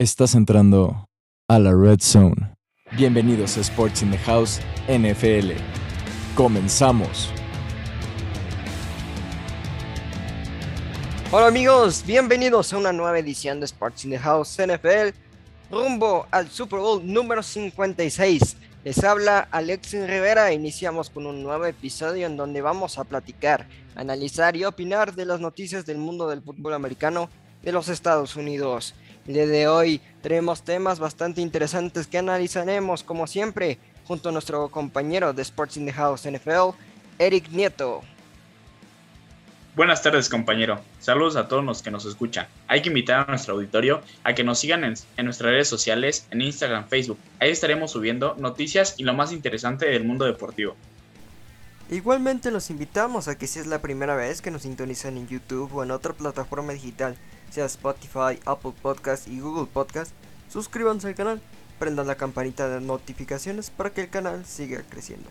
Estás entrando a la Red Zone. Bienvenidos a Sports in the House NFL. Comenzamos. Hola amigos, bienvenidos a una nueva edición de Sports in the House NFL rumbo al Super Bowl número 56. Les habla Alexis Rivera. Iniciamos con un nuevo episodio en donde vamos a platicar, analizar y opinar de las noticias del mundo del fútbol americano de los Estados Unidos. El día de hoy tenemos temas bastante interesantes que analizaremos, como siempre, junto a nuestro compañero de Sports in the House NFL, Eric Nieto. Buenas tardes, compañero. Saludos a todos los que nos escuchan. Hay que invitar a nuestro auditorio a que nos sigan en, en, nuestras redes sociales, en Instagram, Facebook. Ahí estaremos subiendo noticias y lo más interesante del mundo deportivo. Igualmente los invitamos a que si es la primera vez que nos sintonizan en YouTube o en otra plataforma digital, sea Spotify, Apple Podcast y Google Podcast, suscríbanse al canal, prendan la campanita de notificaciones para que el canal siga creciendo.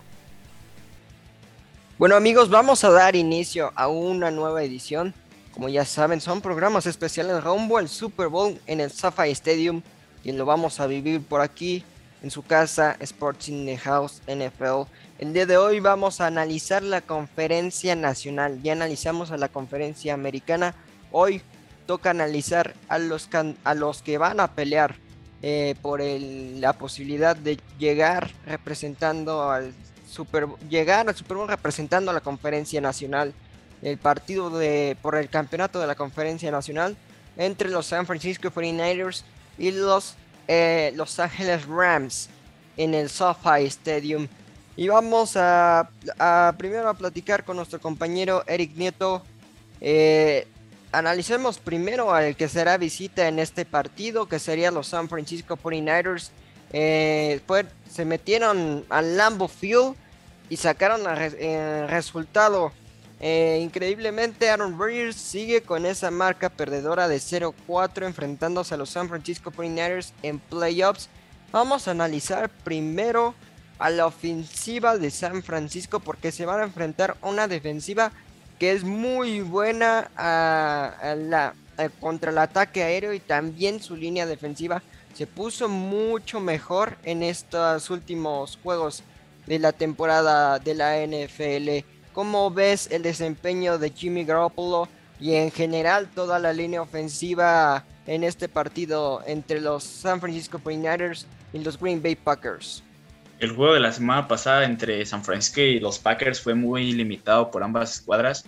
Bueno amigos, vamos a dar inicio a una nueva edición. Como ya saben, son programas especiales rumbo al Super Bowl en el SoFi Stadium y lo vamos a vivir por aquí en su casa Sports in the House NFL. El día de hoy vamos a analizar la conferencia nacional. Ya analizamos a la conferencia americana. Hoy toca analizar a los, a los que van a pelear eh, por el, la posibilidad de llegar representando al Super llegar al Super Bowl representando a la conferencia nacional. El partido de por el campeonato de la conferencia nacional entre los San Francisco 49ers y los eh, Los Ángeles Rams en el SoFi Stadium. Y vamos a, primero a platicar con nuestro compañero Eric Nieto. Eh, analicemos primero al que será visita en este partido, que sería los San Francisco 49ers. Eh, se metieron al Lambo Field y sacaron el eh, resultado. Increíblemente, Aaron Rodgers sigue con esa marca perdedora de 0-4 enfrentándose a los San Francisco 49ers en playoffs. Vamos a analizar primero a la ofensiva de San Francisco porque se van a enfrentar una defensiva que es muy buena a, la, contra el ataque aéreo y también su línea defensiva se puso mucho mejor en estos últimos juegos de la temporada de la NFL. ¿Cómo ves el desempeño de Jimmy Garoppolo y en general toda la línea ofensiva en este partido entre los San Francisco 49ers y los Green Bay Packers? El juego de la semana pasada entre San Francisco y los Packers fue muy limitado por ambas escuadras,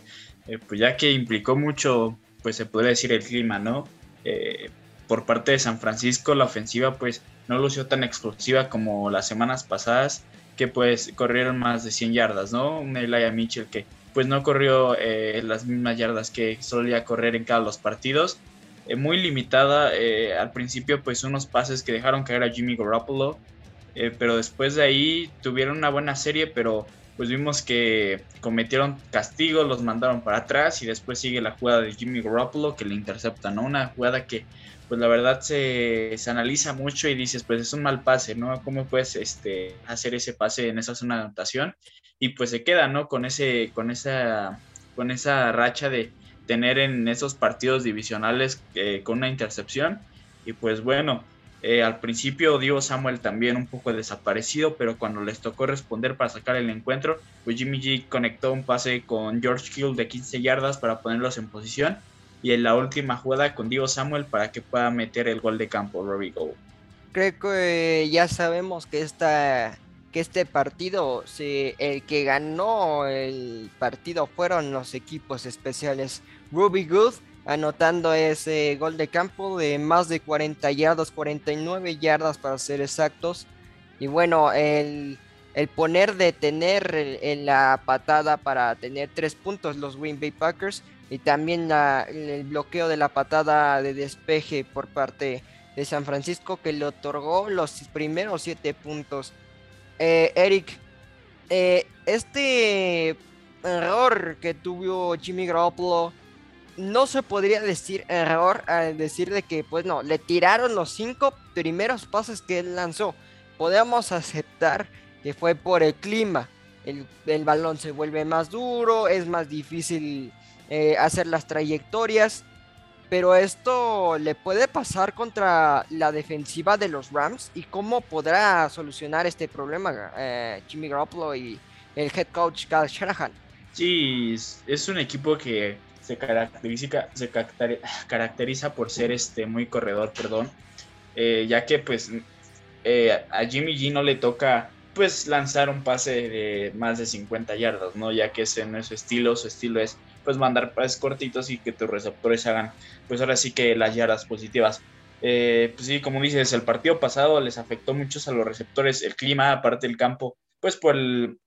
eh, pues ya que implicó mucho, pues se puede decir el clima, ¿no? Eh, por parte de San Francisco la ofensiva pues no lució tan explosiva como las semanas pasadas, que pues corrieron más de 100 yardas, ¿no? Un Mitchell que pues no corrió eh, las mismas yardas que solía correr en cada los partidos. muy limitada al principio pues unos pases que dejaron caer a Jimmy Garoppolo eh, pero después de ahí tuvieron una buena serie, pero pues vimos que cometieron castigos, los mandaron para atrás y después sigue la jugada de Jimmy Garoppolo que le intercepta, ¿no? Una jugada que pues la verdad se, se, analiza mucho y dices, pues es un mal pase, ¿no? ¿Cómo puedes este, hacer ese pase en esa zona de anotación? Y pues se queda, ¿no? Con, ese, con, esa, con esa racha de tener en esos partidos divisionales eh, con una intercepción. Y pues bueno, eh, al principio Diego Samuel también un poco desaparecido, pero cuando les tocó responder para sacar el encuentro, pues Jimmy G conectó un pase con George Hill de 15 yardas para ponerlos en posición y en la última jugada con Diego Samuel para que pueda meter el gol de campo Robbie Gould. Creo que ya sabemos que esta que este partido, el que ganó el partido fueron los equipos especiales. Ruby Good anotando ese gol de campo de más de 40 yardas, 49 yardas para ser exactos. Y bueno, el, el poner de tener en la patada para tener tres puntos los Green Bay Packers y también el bloqueo de la patada de despeje por parte de San Francisco que le otorgó los primeros siete puntos. Eh, Eric, eh, este error que tuvo Jimmy Garoppolo no se podría decir error al decir de que, pues no, le tiraron los cinco primeros pases que él lanzó. Podemos aceptar que fue por el clima. El, balón se vuelve más duro, es más difícil eh, hacer las trayectorias. pero esto le puede pasar contra la defensiva de los Rams y cómo podrá solucionar este problema eh, Jimmy Garoppolo y el head coach Kyle Shanahan. Sí, es un equipo que se caracteriza, caracteriza por ser este muy corredor, perdón, eh, ya que pues eh, a Jimmy G no le toca pues lanzar un pase de más de 50 yardas, ¿no? Ya que ese no es su estilo, su estilo es pues mandar pases cortitos y que tus receptores hagan pues ahora sí que las yardas positivas. Eh, pues sí, como dices, el partido pasado les afectó mucho a los receptores el clima, aparte del campo, pues por el,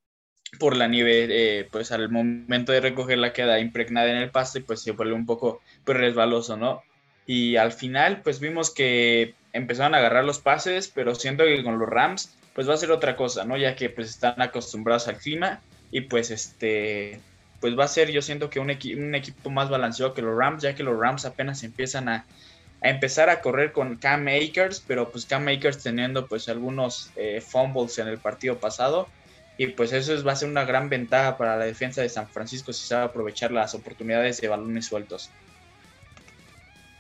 por la nieve, eh, pues al momento de recogerla queda impregnada en el pasto y pues se vuelve un poco pues, resbaloso, ¿no? Y al final pues vimos que empezaron a agarrar los pases, pero siento que con los Rams pues va a ser otra cosa, ¿no? Ya que pues están acostumbrados al clima y pues este pues va a ser yo siento que un, un equipo más balanceado que los Rams, ya que los Rams apenas empiezan a, a empezar a correr con Cam Makers, pero pues Cam Makers teniendo pues algunos eh, fumbles en el partido pasado y pues eso va a ser una gran ventaja para la defensa de San Francisco si sabe aprovechar las oportunidades de balones sueltos.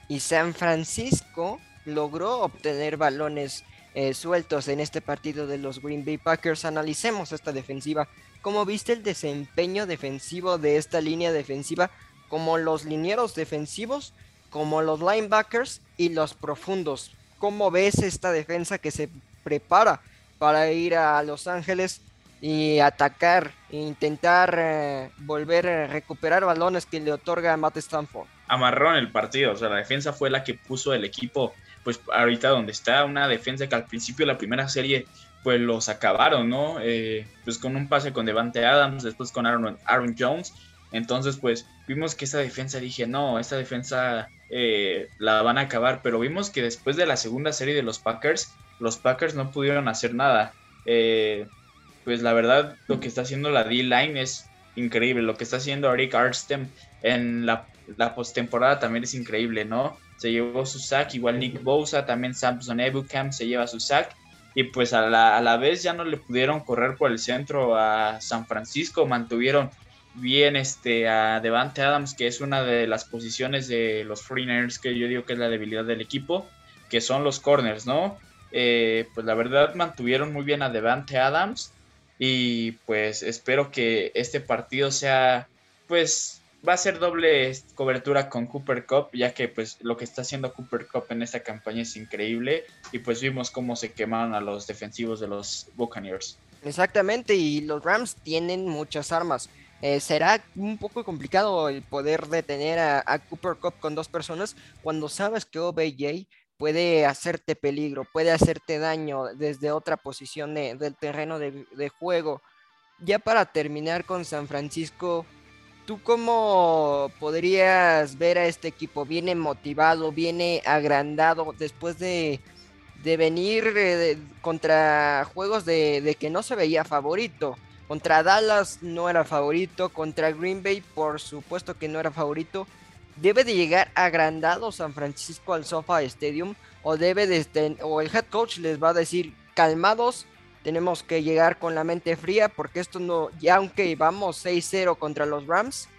Y San Francisco logró obtener balones eh, sueltos en este partido de los Green Bay Packers. Analicemos esta defensiva. ¿Cómo viste el desempeño defensivo de esta línea defensiva? Como los linieros defensivos, como los linebackers y los profundos. ¿Cómo ves esta defensa que se prepara para ir a Los Ángeles y atacar e intentar eh, volver a recuperar balones que le otorga Matt Stanford. Amarró en el partido, o sea, la defensa fue la que puso el equipo, pues ahorita donde está, una defensa que al principio de la primera serie, pues los acabaron, ¿no? Eh, pues con un pase con Devante Adams, después con Aaron, Aaron Jones, entonces pues vimos que esa defensa, dije, no, esta defensa eh, la van a acabar, pero vimos que después de la segunda serie de los Packers, los Packers no pudieron hacer nada. Eh, pues la verdad lo que está haciendo la D-Line es increíble. Lo que está haciendo Eric Arstem en la, la postemporada también es increíble, ¿no? Se llevó su sack, igual Nick Bosa, también Samson Ebucam se lleva su sack. Y pues a la, a la vez ya no le pudieron correr por el centro a San Francisco, mantuvieron bien este, a Devante Adams, que es una de las posiciones de los Freeners que yo digo que es la debilidad del equipo, que son los corners, ¿no? Eh, pues la verdad mantuvieron muy bien a Devante Adams y pues espero que este partido sea, pues va a ser doble cobertura con Cooper Cup, ya que pues lo que está haciendo Cooper Cup en esta campaña es increíble y pues vimos cómo se quemaron a los defensivos de los Buccaneers. Exactamente, y los Rams tienen muchas armas. Eh, será un poco complicado el poder detener a, a, Cooper Cup con dos personas cuando sabes que OBJ puede hacerte peligro, puede hacerte daño desde otra posición del terreno de, juego. Ya para terminar con San Francisco, ¿tú cómo podrías ver a este equipo? ¿Viene motivado, viene agrandado después de, venir eh, contra juegos de, de que no se veía favorito? Contra Dallas no era favorito, contra Green Bay por supuesto que no era favorito debe de llegar agrandado San Francisco al SoFi Stadium o debe de o el head coach les va a decir calmados tenemos que llegar con la mente fría porque esto no ya aunque vamos 6-0 contra los Rams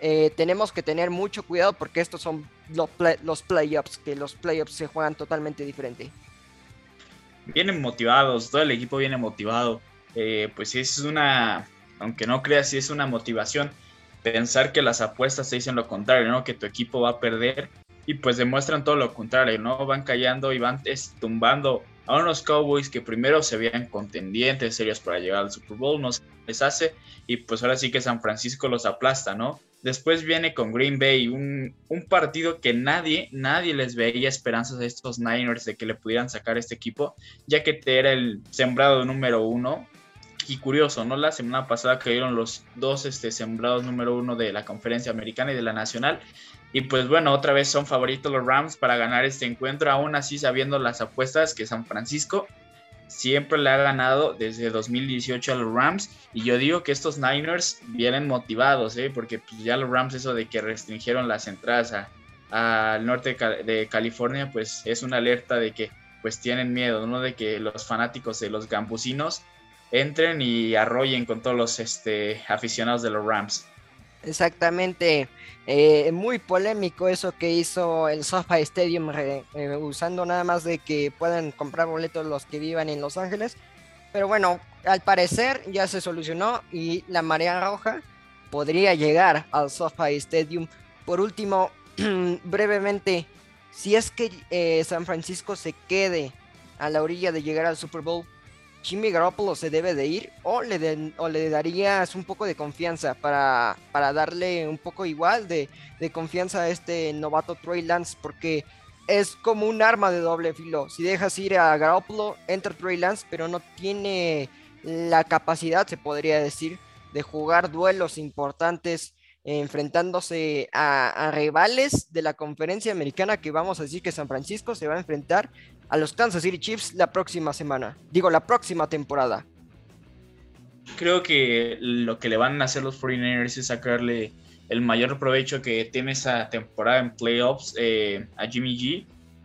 eh, tenemos que tener mucho cuidado porque estos son los, los playoffs que los playoffs se juegan totalmente diferente vienen motivados todo el equipo viene motivado. Eh, pues es una aunque no creas si es una motivación pensar que las apuestas se dicen lo contrario, ¿no? Que tu equipo va a perder y pues demuestran todo lo contrario, ¿no? Van callando y van tumbando a unos Cowboys que primero se veían contendientes serios para llegar al Super Bowl, no se les hace y pues ahora sí que San Francisco los aplasta, ¿no? Después viene con Green Bay, un, un partido que nadie, nadie les veía esperanzas a estos Niners de que le pudieran sacar este equipo, ya que te era el sembrado número uno y curioso, ¿no? La semana pasada cayeron los dos este, sembrados número uno de la conferencia americana y de la nacional. Y pues bueno, otra vez son favoritos los Rams para ganar este encuentro, aún así sabiendo las apuestas que San Francisco siempre le ha ganado desde 2018 a los Rams. Y yo digo que estos Niners vienen motivados, ¿eh? porque pues ya los Rams eso de que restringieron las entradas al norte de California, pues es una alerta de que pues tienen miedo, ¿no? De que los fanáticos de los gambusinos entren y arrollen con todos los este, aficionados de los Rams. Exactamente, eh, muy polémico eso que hizo el SoFi Stadium, eh, usando nada más de que puedan comprar boletos los que vivan en Los Ángeles. Pero bueno, al parecer ya se solucionó y la marea roja podría llegar al SoFi Stadium. Por último, brevemente, si es que eh, San Francisco se quede a la orilla de llegar al Super Bowl, Jimmy Garoppolo se debe de ir o le, o le darías un poco de confianza para, para darle un poco igual de, de, confianza a este novato Trey Lance porque es como un arma de doble filo. Si dejas ir a Garoppolo, entra Trey Lance, pero no tiene la capacidad, se podría decir, de jugar duelos importantes enfrentándose a, rivales de la conferencia americana que vamos a decir que San Francisco se va a enfrentar a los Kansas City Chiefs la próxima semana, digo la próxima temporada. Creo que lo que le van a hacer los 49ers es sacarle el mayor provecho que tiene esa temporada en playoffs eh, a Jimmy G,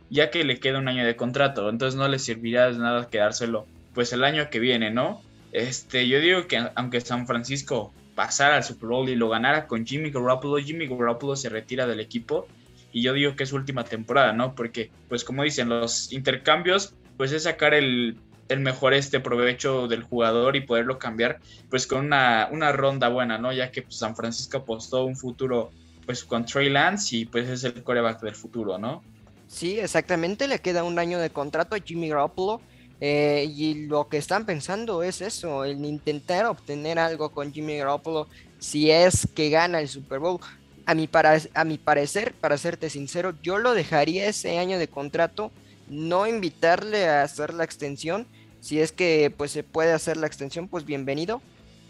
ya que le queda un año de contrato, entonces no le servirá de nada quedárselo pues el año que viene, ¿no? Este, yo digo que aunque San Francisco pasara al Super Bowl y lo ganara con Jimmy Garoppolo, Jimmy Garoppolo se retira del equipo y yo digo que es última temporada, ¿no? Porque, pues como dicen, los intercambios, pues es sacar el, mejor este provecho del jugador y poderlo cambiar, pues con una, una ronda buena, ¿no? Ya que pues, San Francisco apostó un futuro, pues con Trey Lance y pues es el coreback del futuro, ¿no? Sí, exactamente, le queda un año de contrato a Jimmy Garoppolo eh, y lo que están pensando es eso, el intentar obtener algo con Jimmy Garoppolo si es que gana el Super Bowl. A mi, para, a mi parecer, para serte sincero, yo lo dejaría ese año de contrato, no invitarle a hacer la extensión. Si es que pues se puede hacer la extensión, pues bienvenido.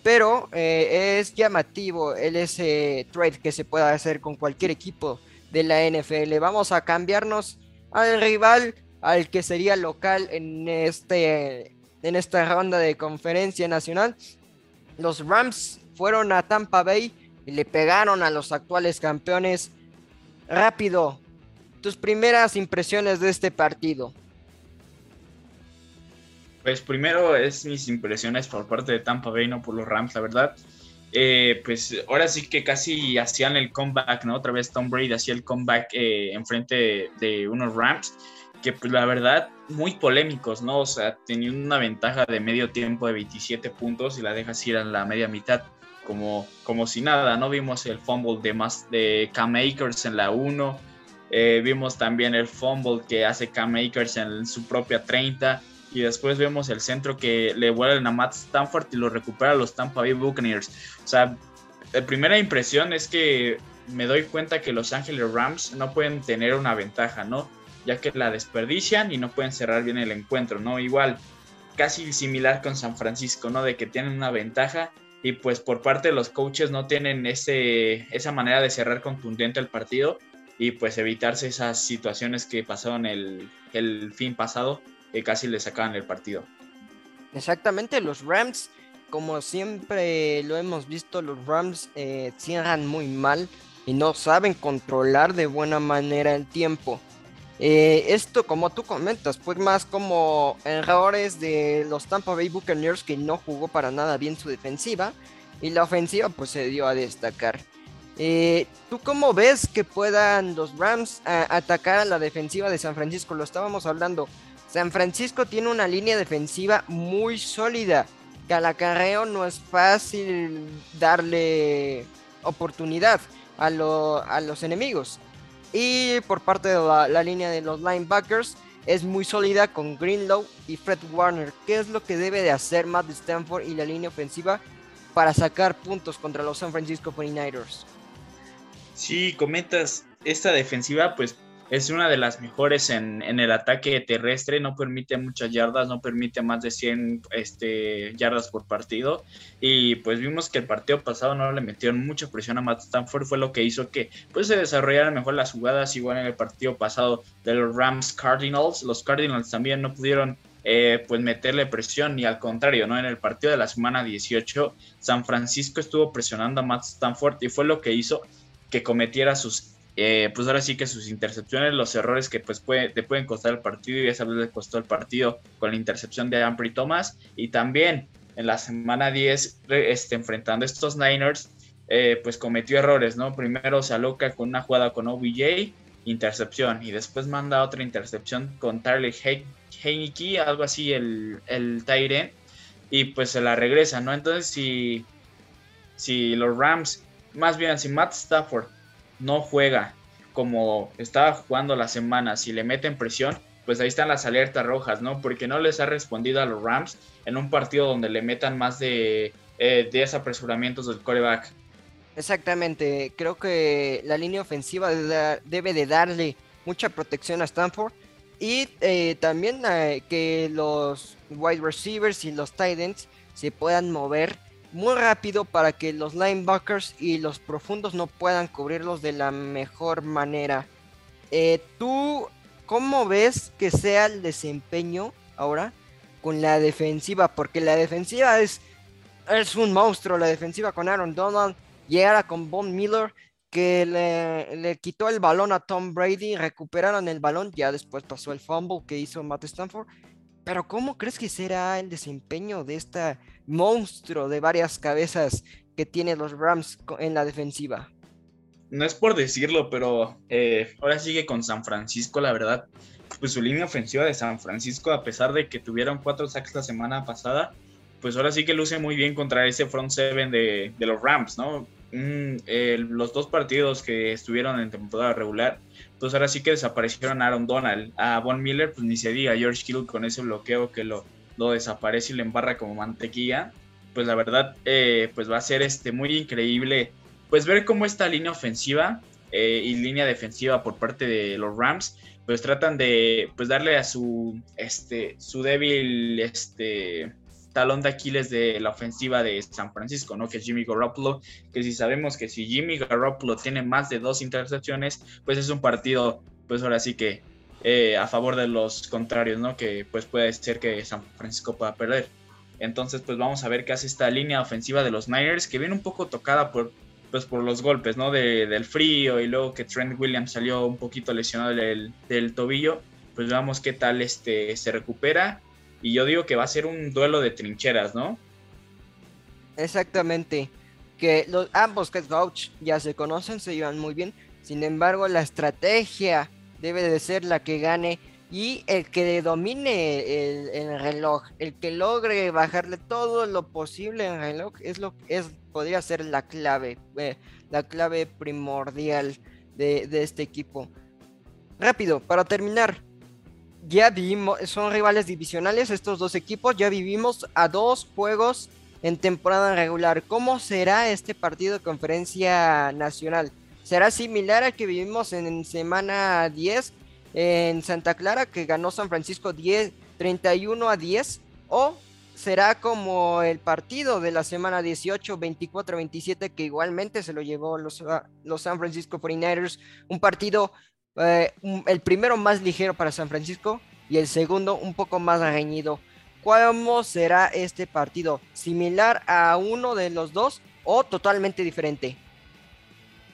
Pero eh, es llamativo el ese trade que se pueda hacer con cualquier equipo de la NFL. Vamos a cambiarnos al rival al que sería local en, este, en esta ronda de conferencia nacional. Los Rams fueron a Tampa Bay y le pegaron a los actuales campeones. Rápido, tus primeras impresiones de este partido. Pues primero es mis impresiones por parte de Tampa Bay, no por los Rams, la verdad. Eh, pues ahora sí que casi hacían el comeback, ¿no? Otra vez Tom Brady hacía el comeback eh, enfrente de, unos Rams que pues la verdad muy polémicos, ¿no? O sea, tenía una ventaja de medio tiempo de 27 puntos y la dejas ir a la media mitad como, como si nada, ¿no? Vimos el fumble de, más, de Cam Akers en la 1, eh, vimos también el fumble que hace Cam Akers en su propia 30 y después vemos el centro que le vuelven a Matt Stanford y lo recupera los Tampa Bay Buccaneers. O sea, la primera impresión es que me doy cuenta que Los Angeles Rams no pueden tener una ventaja, ¿no? ya que la desperdician y no pueden cerrar bien el encuentro, ¿no? Igual, casi similar con San Francisco, ¿no? De que tienen una ventaja y pues por parte de los coaches no tienen ese, esa manera de cerrar contundente el partido y pues evitarse esas situaciones que pasaron el, el fin pasado que casi le sacaban el partido. Exactamente, los Rams, como siempre lo hemos visto, los Rams eh, cierran muy mal y no saben controlar de buena manera el tiempo. Eh, esto, como tú comentas, fue más como errores de los Tampa Bay Buccaneers que no jugó para nada bien su defensiva y la ofensiva pues se dio a destacar. Eh, ¿Tú cómo ves que puedan los Rams atacar a la defensiva de San Francisco? Lo estábamos hablando. San Francisco tiene una línea defensiva muy sólida. Que al acarreo no es fácil darle oportunidad a, a los enemigos. Y por parte de la, línea de los linebackers es muy sólida con Greenlow y Fred Warner. ¿Qué es lo que debe de hacer Matt Stanford y la línea ofensiva para sacar puntos contra los San Francisco 49ers? Sí, comentas, esta defensiva pues es una de las mejores en, el ataque terrestre, no permite muchas yardas, no permite más de 100 este, yardas por partido. Y pues vimos que el partido pasado no le metieron mucha presión a Matt Stanford, fue lo que hizo que pues, se desarrollaran mejor las jugadas, igual en el partido pasado de los Rams Cardinals. Los Cardinals también no pudieron eh, pues meterle presión, ni al contrario, ¿no? En el partido de la semana 18, San Francisco estuvo presionando a Matt Stanford y fue lo que hizo que cometiera sus eh, pues ahora sí que sus intercepciones, los errores que pues te pueden costar el partido y esa vez le costó el partido con la intercepción de Ampry Thomas y también en la semana 10 este, enfrentando estos Niners eh, pues cometió errores, ¿no? Primero se aloca con una jugada con OBJ, intercepción, y después manda otra intercepción con Tyler Heineke, algo así, el, el Tyren, y pues se la regresa, ¿no? Entonces, si, si los Rams, más bien si Matt Stafford no juega como estaba jugando la semana, si le meten presión, pues ahí están las alertas rojas, ¿no? Porque no les ha respondido a los Rams en un partido donde le metan más de eh, 10 apresuramientos del coreback. Exactamente, creo que la línea ofensiva debe de darle mucha protección a Stanford y eh, también eh, que los wide receivers y los tight ends se puedan mover muy rápido para que los linebackers y los profundos no puedan cubrirlos de la mejor manera. Eh, ¿Tú cómo ves que sea el desempeño ahora con la defensiva? Porque la defensiva es, es un monstruo, la defensiva con Aaron Donald y ahora con Von Miller que le, quitó el balón a Tom Brady, recuperaron el balón, ya después pasó el fumble que hizo Matt Stanford. Pero ¿cómo crees que será el desempeño de este monstruo de varias cabezas que tiene los Rams en la defensiva? No es por decirlo, pero eh, ahora sigue con San Francisco, la verdad. Pues su línea ofensiva de San Francisco, a pesar de que tuvieron cuatro sacks la semana pasada, pues ahora sí que luce muy bien contra ese front seven de, de los Rams, ¿no? Los dos partidos que estuvieron en temporada regular, pues ahora sí que desaparecieron a Aaron Donald. A Von Miller, pues ni se diga, George Kittle con ese bloqueo que lo, lo desaparece y le embarra como mantequilla. Pues la verdad, eh, pues va a ser este, muy increíble, pues ver cómo esta línea ofensiva eh, y línea defensiva por parte de los Rams, pues tratan de pues darle a su, este, su débil, este, talón de Aquiles de la ofensiva de San Francisco, ¿no? Que es Jimmy Garoppolo, que si sabemos que si Jimmy Garoppolo tiene más de dos intercepciones, pues es un partido, pues ahora sí que eh, a favor de los contrarios, ¿no? Que pues puede ser que San Francisco pueda perder. Entonces, pues vamos a ver qué hace esta línea ofensiva de los Niners, que viene un poco tocada por, pues, por los golpes, ¿no? del frío y luego que Trent Williams salió un poquito lesionado del, del tobillo. Pues veamos qué tal este, se recupera y yo digo que va a ser un duelo de trincheras, ¿no? Exactamente. Que los, ambos que coach ya se conocen, se llevan muy bien. Sin embargo, la estrategia debe de ser la que gane y el que domine el, reloj, el que logre bajarle todo lo posible al reloj es lo es podría ser la clave, eh, la clave primordial de, de este equipo. Rápido, para terminar, ya vivimos, son rivales divisionales estos dos equipos, ya vivimos a dos juegos en temporada regular. ¿Cómo será este partido de conferencia nacional? ¿Será similar al que vivimos en, semana 10 en Santa Clara, que ganó San Francisco 10, 31 a 10? ¿O será como el partido de la semana 18, 24-27, que igualmente se lo llevó los, los San Francisco 49ers? Un partido eh, el primero más ligero para San Francisco y el segundo un poco más reñido. ¿Cómo será este partido? ¿Similar a uno de los dos o totalmente diferente?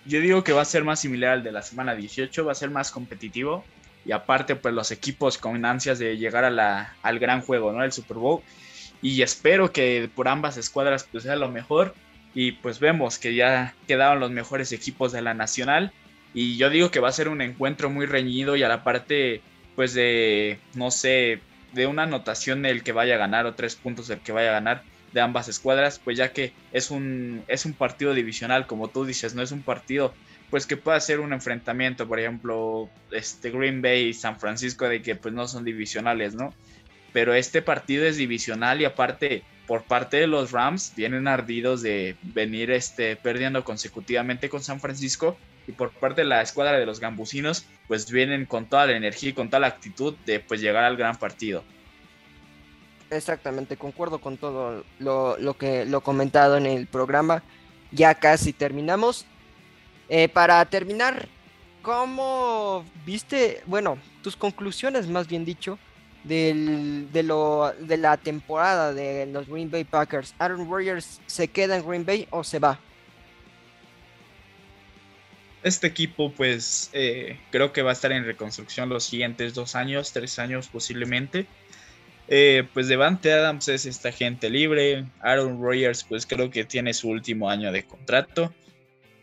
Yo digo que va a ser más similar al de la semana 18, va a ser más competitivo y aparte pues los equipos con ansias de llegar a la, al gran juego, ¿no? El Super Bowl. Y espero que por ambas escuadras pues sea lo mejor y pues vemos que ya quedaron los mejores equipos de la nacional y yo digo que va a ser un encuentro muy reñido y a la parte, pues de, no sé, de una anotación del que vaya a ganar o tres puntos del que vaya a ganar de ambas escuadras, pues ya que es un, es un partido divisional, como tú dices, no es un partido pues que pueda ser un enfrentamiento, por ejemplo, este Green Bay y San Francisco de que pues no son divisionales, ¿no? Pero este partido es divisional y aparte por parte de los Rams vienen ardidos de venir este perdiendo consecutivamente con San Francisco y por parte de la escuadra de los gambusinos, pues vienen con toda la energía y con toda la actitud de pues llegar al gran partido. Exactamente, concuerdo con todo lo, que lo comentado en el programa. Ya casi terminamos. Eh, para terminar, ¿cómo viste, bueno, tus conclusiones más bien dicho, del, de, lo, de la temporada de los Green Bay Packers? ¿Aaron Rodgers se queda en Green Bay o se va? Este equipo pues eh, creo que va a estar en reconstrucción los siguientes dos años, tres años posiblemente. Eh, pues Devante Adams es esta gente libre. Aaron Rodgers, pues creo que tiene su último año de contrato.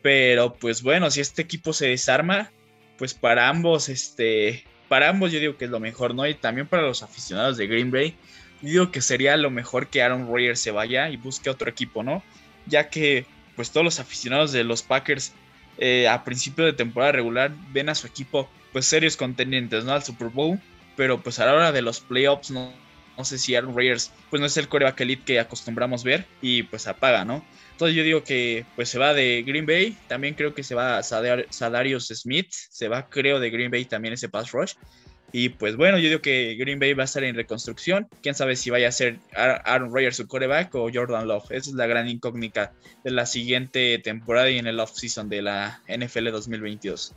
Pero pues bueno, si este equipo se desarma, pues para ambos, este, para ambos yo digo que es lo mejor, ¿no? Y también para los aficionados de Green Bay, yo digo que sería lo mejor que Aaron Rodgers se vaya y busque otro equipo, ¿no? Ya que pues todos los aficionados de los Packers eh, a principio de temporada regular ven a su equipo pues serios contendientes, ¿no? Al Super Bowl, pero pues a la hora de los playoffs no, no sé si Aaron Rodgers pues no es el coreback elite que acostumbramos ver y pues apaga, ¿no? Entonces yo digo que pues se va de Green Bay, también creo que se va a Sadarius Smith, se va creo de Green Bay también ese pass rush. Y pues bueno, yo digo que Green Bay va a estar en reconstrucción. Quién sabe si vaya a ser Aaron Rodgers su coreback o Jordan Love. Esa es la gran incógnita de la siguiente temporada y en el off-season de la NFL 2022.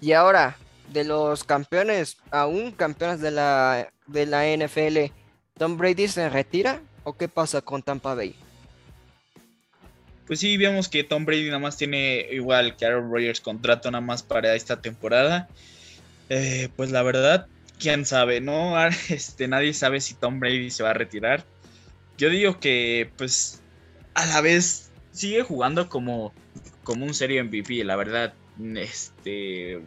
Y ahora, de los campeones, aún campeones de la, de la NFL, ¿Tom Brady se retira o qué pasa con Tampa Bay? pues sí, vemos que Tom Brady nada más tiene igual que Aaron Rodgers contrato nada más para esta temporada. Eh, pues la verdad, quién sabe, ¿no? Este, nadie sabe si Tom Brady se va a retirar. Yo digo que, pues, a la vez sigue jugando como, como un serio MVP, la verdad. Este,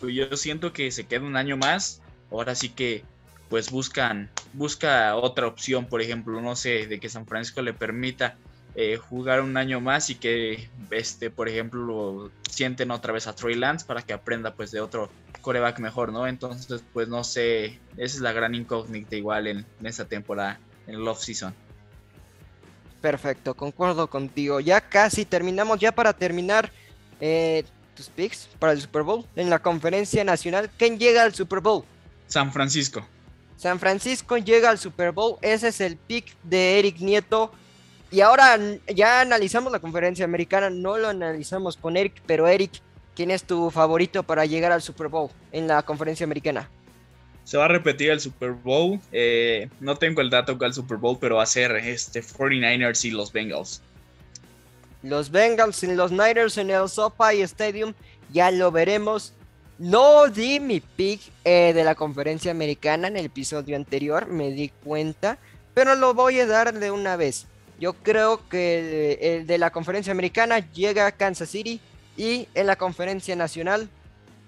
pues yo siento que se queda un año más. Ahora sí que, pues buscan, busca otra opción, por ejemplo, no sé, de que San Francisco le permita eh, jugar un año más y que, este, por ejemplo, sienten otra vez a Troy Lance para que aprenda pues de otro coreback mejor, ¿no? Entonces, pues no sé, esa es la gran incógnita igual en, esta temporada, en el off-season. Perfecto, concuerdo contigo. Ya casi terminamos, ya para terminar eh, tus picks para el Super Bowl en la conferencia nacional. ¿Quién llega al Super Bowl? San Francisco. San Francisco llega al Super Bowl. Ese es el pick de Eric Nieto. Y ahora ya analizamos la conferencia americana, no lo analizamos con Eric, pero Eric, ¿quién es tu favorito para llegar al Super Bowl en la conferencia americana? Se va a repetir el Super Bowl. Eh, no tengo el dato el Super Bowl, pero va a ser este 49ers y los Bengals. Los Bengals y los Niners en el SoFi Stadium, ya lo veremos. No di mi pick eh, de la conferencia americana en el episodio anterior, me di cuenta, pero lo voy a dar de una vez. Yo creo que el de la conferencia americana llega a Kansas City y en la conferencia nacional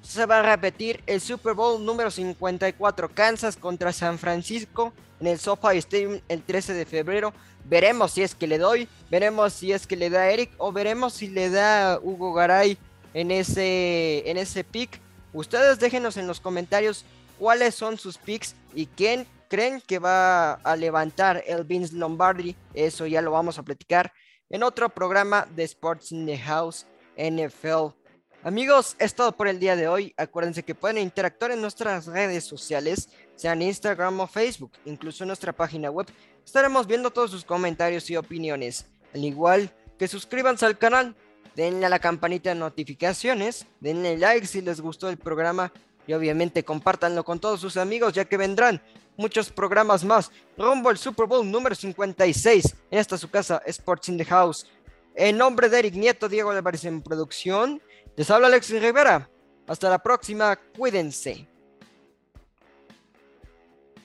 se va a repetir el Super Bowl número 54 Kansas contra San Francisco en el SoFi Stadium el 13 de febrero. Veremos si es que le doy, veremos si es que le da Eric o veremos si le da Hugo Garay en ese en ese pick. Ustedes déjenos en los comentarios cuáles son sus picks y quién creen que va a levantar el Vince Lombardi, eso ya lo vamos a platicar en otro programa de Sports in the House NFL. Amigos, es todo por el día de hoy. Acuérdense que pueden interactuar en nuestras redes sociales, sean Instagram o Facebook, incluso en nuestra página web. Estaremos viendo todos sus comentarios y opiniones. Al igual que suscríbanse al canal, denle a la campanita de notificaciones, denle like si les gustó el programa y obviamente compártanlo con todos sus amigos ya que vendrán muchos programas más rumbo al Super Bowl número 56 en esta su casa Sports in the House. En nombre de Eric Nieto, Diego Álvarez en producción, les habla Alexis Rivera. Hasta la próxima, cuídense.